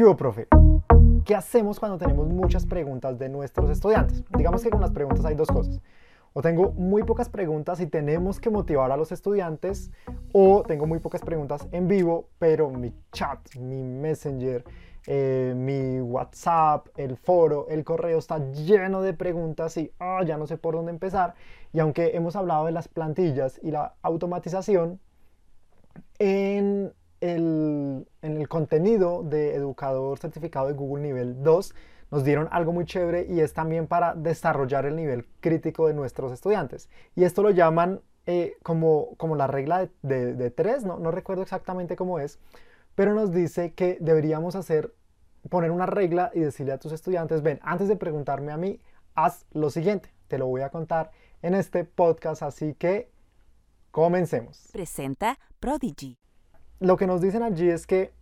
¿Qué hubo, profe? ¿Qué hacemos cuando tenemos muchas preguntas de nuestros estudiantes? Digamos que con las preguntas hay dos cosas. O tengo muy pocas preguntas y tenemos que motivar a los estudiantes, o tengo muy pocas preguntas en vivo, pero mi chat, mi messenger, eh, mi WhatsApp, el foro, el correo está lleno de preguntas y ah, ya no sé por dónde empezar. Y aunque hemos hablado de las plantillas y la automatización, en el, en el contenido de educador certificado de Google nivel 2 nos dieron algo muy chévere y es también para desarrollar el nivel crítico de nuestros estudiantes. Y esto lo llaman eh, como, como la regla de, de, tres, no, no recuerdo exactamente cómo es, pero nos dice que deberíamos hacer, poner una regla y decirle a tus estudiantes, ven, antes de preguntarme a mí, haz lo siguiente, te lo voy a contar en este podcast, así que comencemos. Presenta Prodigy lo que nos dicen allí es que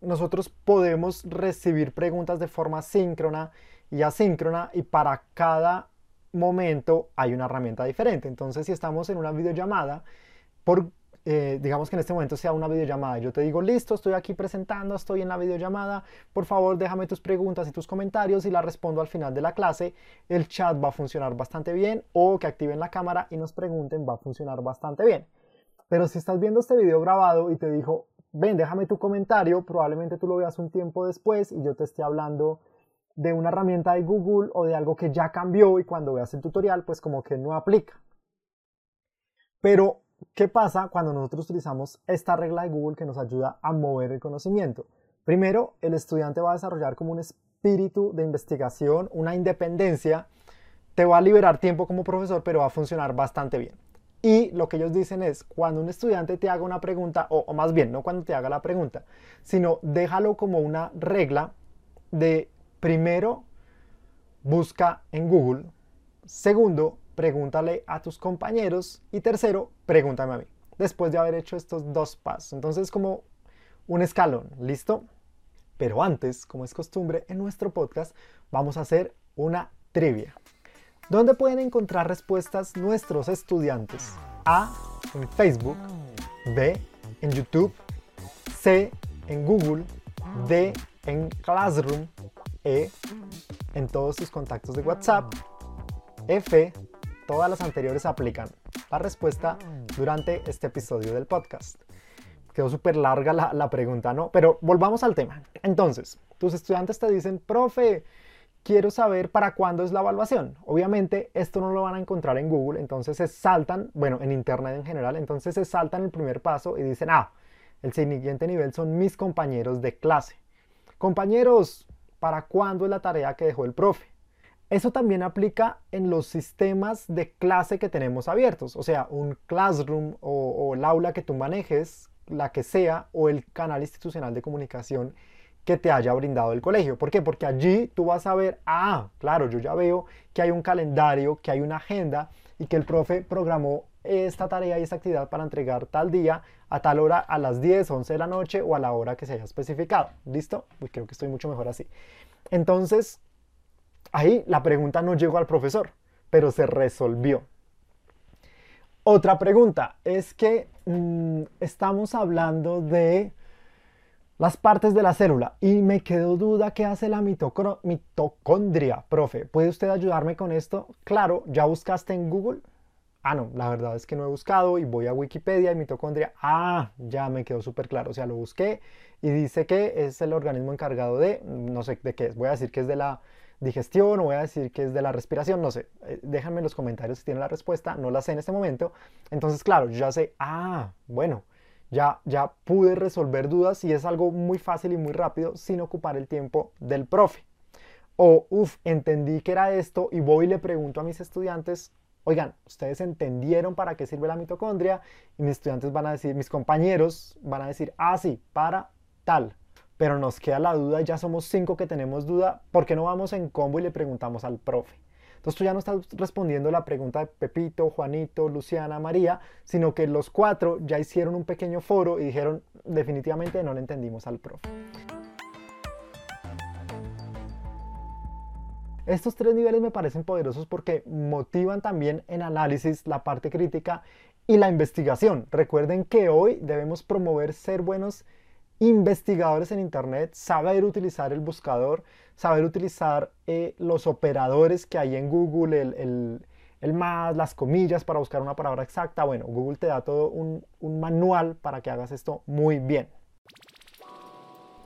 nosotros podemos recibir preguntas de forma síncrona y asíncrona y para cada momento hay una herramienta diferente. Entonces, si estamos en una videollamada, por, eh, digamos que en este momento sea una videollamada, yo te digo, listo, estoy aquí presentando, estoy en la videollamada, por favor déjame tus preguntas y tus comentarios y las respondo al final de la clase, el chat va a funcionar bastante bien o que activen la cámara y nos pregunten va a funcionar bastante bien. Pero si estás viendo este video grabado y te dijo, ven, déjame tu comentario, probablemente tú lo veas un tiempo después y yo te esté hablando de una herramienta de Google o de algo que ya cambió y cuando veas el tutorial, pues como que no aplica. Pero, ¿qué pasa cuando nosotros utilizamos esta regla de Google que nos ayuda a mover el conocimiento? Primero, el estudiante va a desarrollar como un espíritu de investigación, una independencia, te va a liberar tiempo como profesor, pero va a funcionar bastante bien. Y lo que ellos dicen es, cuando un estudiante te haga una pregunta, o, más bien, no cuando te haga la pregunta, sino déjalo como una regla de, primero, busca en Google, segundo, pregúntale a tus compañeros y tercero, pregúntame a mí, después de haber hecho estos dos pasos. Entonces, como un escalón, ¿listo? Pero antes, como es costumbre en nuestro podcast, vamos a hacer una trivia. ¿Dónde pueden encontrar respuestas nuestros estudiantes? A. En Facebook. B. En YouTube. C. En Google. D. En Classroom. E. En todos sus contactos de WhatsApp. F. Todas las anteriores aplican. La respuesta durante este episodio del podcast. Quedó súper larga la, la pregunta, ¿no? Pero volvamos al tema. Entonces, tus estudiantes te dicen, profe, quiero saber para cuándo es la evaluación. Obviamente esto no lo van a encontrar en Google, entonces se saltan, bueno, en Internet en general, entonces se saltan el primer paso y dicen, ah, el siguiente nivel son mis compañeros de clase. Compañeros, ¿para cuándo es la tarea que dejó el profe? Eso también aplica en los sistemas de clase que tenemos abiertos, o sea, un classroom o, o el aula que tú manejes, la que sea, o el canal institucional de comunicación que te haya brindado el colegio. ¿Por qué? Porque allí tú vas a ver, ah, claro, yo ya veo que hay un calendario, que hay una agenda y que el profe programó esta tarea y esta actividad para entregar tal día a tal hora a las 10, 11 de la noche o a la hora que se haya especificado. ¿Listo? Creo que estoy mucho mejor así. Entonces, ahí la pregunta no llegó al profesor, pero se resolvió. Otra pregunta es que mm, estamos hablando de las partes de la célula. Y me quedó duda qué hace la mitocondria, profe. ¿Puede usted ayudarme con esto? Claro, ¿ya buscaste en Google? Ah, no, la verdad es que no he buscado y voy a Wikipedia y mitocondria. Ah, ya me quedó súper claro. O sea, lo busqué y dice que es el organismo encargado de, no sé de qué es. Voy a decir que es de la digestión o voy a decir que es de la respiración, no sé. Eh, déjenme en los comentarios si tienen la respuesta. No la sé en este momento. Entonces, claro, ya sé, ah, bueno, ya, ya pude resolver dudas y es algo muy fácil y muy rápido sin ocupar el tiempo del profe. O, uff, entendí que era esto y voy y le pregunto a mis estudiantes, oigan, ¿ustedes entendieron para qué sirve la mitocondria? Y mis estudiantes van a decir, mis compañeros van a decir, ah, sí, para tal. Pero nos queda la duda, ya somos cinco que tenemos duda, ¿por qué no vamos en combo y le preguntamos al profe? Entonces tú ya no estás respondiendo la pregunta de Pepito, Juanito, Luciana, María, sino que los cuatro ya hicieron un pequeño foro y dijeron definitivamente no le entendimos al profe. Estos tres niveles me parecen poderosos porque motivan también en análisis la parte crítica y la investigación. Recuerden que hoy debemos promover ser buenos investigadores en Internet, saber utilizar el buscador, saber utilizar eh, los operadores que hay en Google, el, el, más, las comillas para buscar una palabra exacta. Bueno, Google te da todo un, un manual para que hagas esto muy bien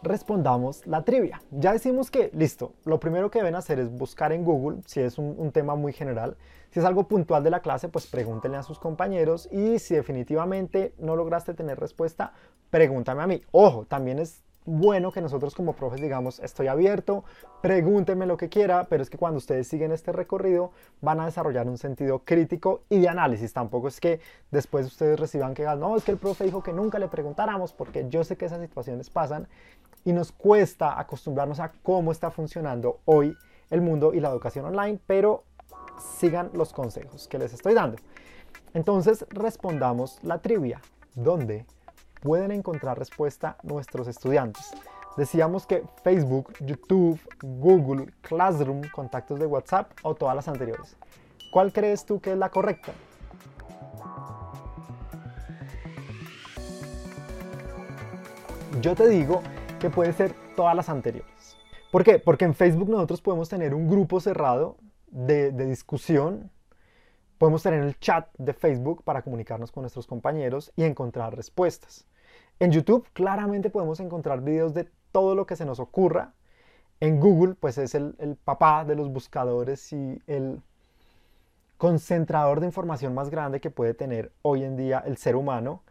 respondamos la trivia. Ya decimos que, listo, lo primero que deben hacer es buscar en Google, si es un, tema muy general. Si es algo puntual de la clase, pues pregúntenle a sus compañeros y si definitivamente no lograste tener respuesta, pregúntame a mí. Ojo, también es bueno que nosotros como profes digamos, estoy abierto, pregúntenme lo que quiera, pero es que cuando ustedes siguen este recorrido van a desarrollar un sentido crítico y de análisis. Tampoco es que después ustedes reciban que no, es que el profe dijo que nunca le preguntáramos, porque yo sé que esas situaciones pasan y nos cuesta acostumbrarnos a cómo está funcionando hoy el mundo y la educación online, pero sigan los consejos que les estoy dando. Entonces respondamos la trivia. ¿Dónde pueden encontrar respuesta nuestros estudiantes? Decíamos que Facebook, YouTube, Google, Classroom, contactos de WhatsApp o todas las anteriores. ¿Cuál crees tú que es la correcta? Yo te digo que puede ser todas las anteriores. ¿Por qué? Porque en Facebook nosotros podemos tener un grupo cerrado de, discusión, podemos tener el chat de Facebook para comunicarnos con nuestros compañeros y encontrar respuestas. En YouTube claramente podemos encontrar videos de todo lo que se nos ocurra. En Google pues es el, el papá de los buscadores y el concentrador de información más grande que puede tener hoy en día el ser humano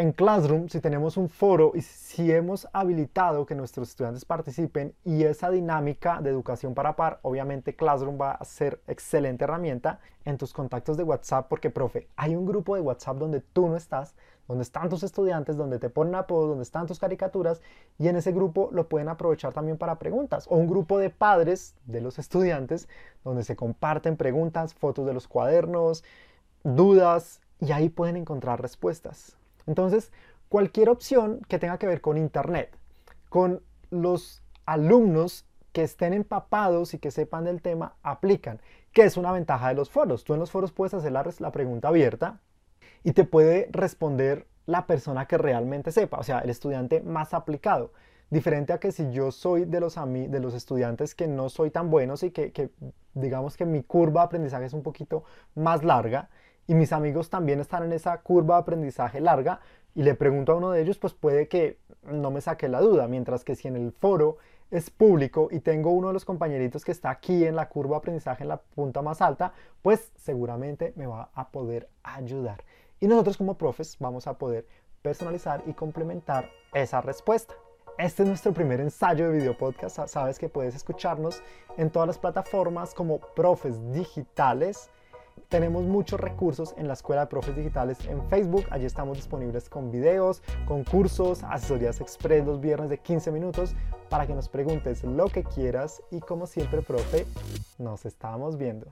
en Classroom, si tenemos un foro y si hemos habilitado que nuestros estudiantes participen y esa dinámica de educación para par, obviamente Classroom va a ser excelente herramienta en tus contactos de WhatsApp porque, profe, hay un grupo de WhatsApp donde tú no estás, donde están tus estudiantes, donde te ponen apodos, donde están tus caricaturas y en ese grupo lo pueden aprovechar también para preguntas o un grupo de padres de los estudiantes donde se comparten preguntas, fotos de los cuadernos, dudas y ahí pueden encontrar respuestas. Entonces, cualquier opción que tenga que ver con Internet, con los alumnos que estén empapados y que sepan del tema, aplican, que es una ventaja de los foros. Tú en los foros puedes hacer la, pregunta abierta y te puede responder la persona que realmente sepa, o sea, el estudiante más aplicado. Diferente a que si yo soy de los, de los estudiantes que no soy tan buenos y que, digamos que mi curva de aprendizaje es un poquito más larga, y mis amigos también están en esa curva de aprendizaje larga y le pregunto a uno de ellos, pues puede que no me saque la duda, mientras que si en el foro es público y tengo uno de los compañeritos que está aquí en la curva de aprendizaje en la punta más alta, pues seguramente me va a poder ayudar. Y nosotros como profes vamos a poder personalizar y complementar esa respuesta. Este es nuestro primer ensayo de video podcast. Sabes que puedes escucharnos en todas las plataformas como profes digitales tenemos muchos recursos en la Escuela de Profes Digitales en Facebook. Allí estamos disponibles con videos, con cursos, asesorías express los viernes de 15 minutos para que nos preguntes lo que quieras y como siempre, profe, nos estamos viendo.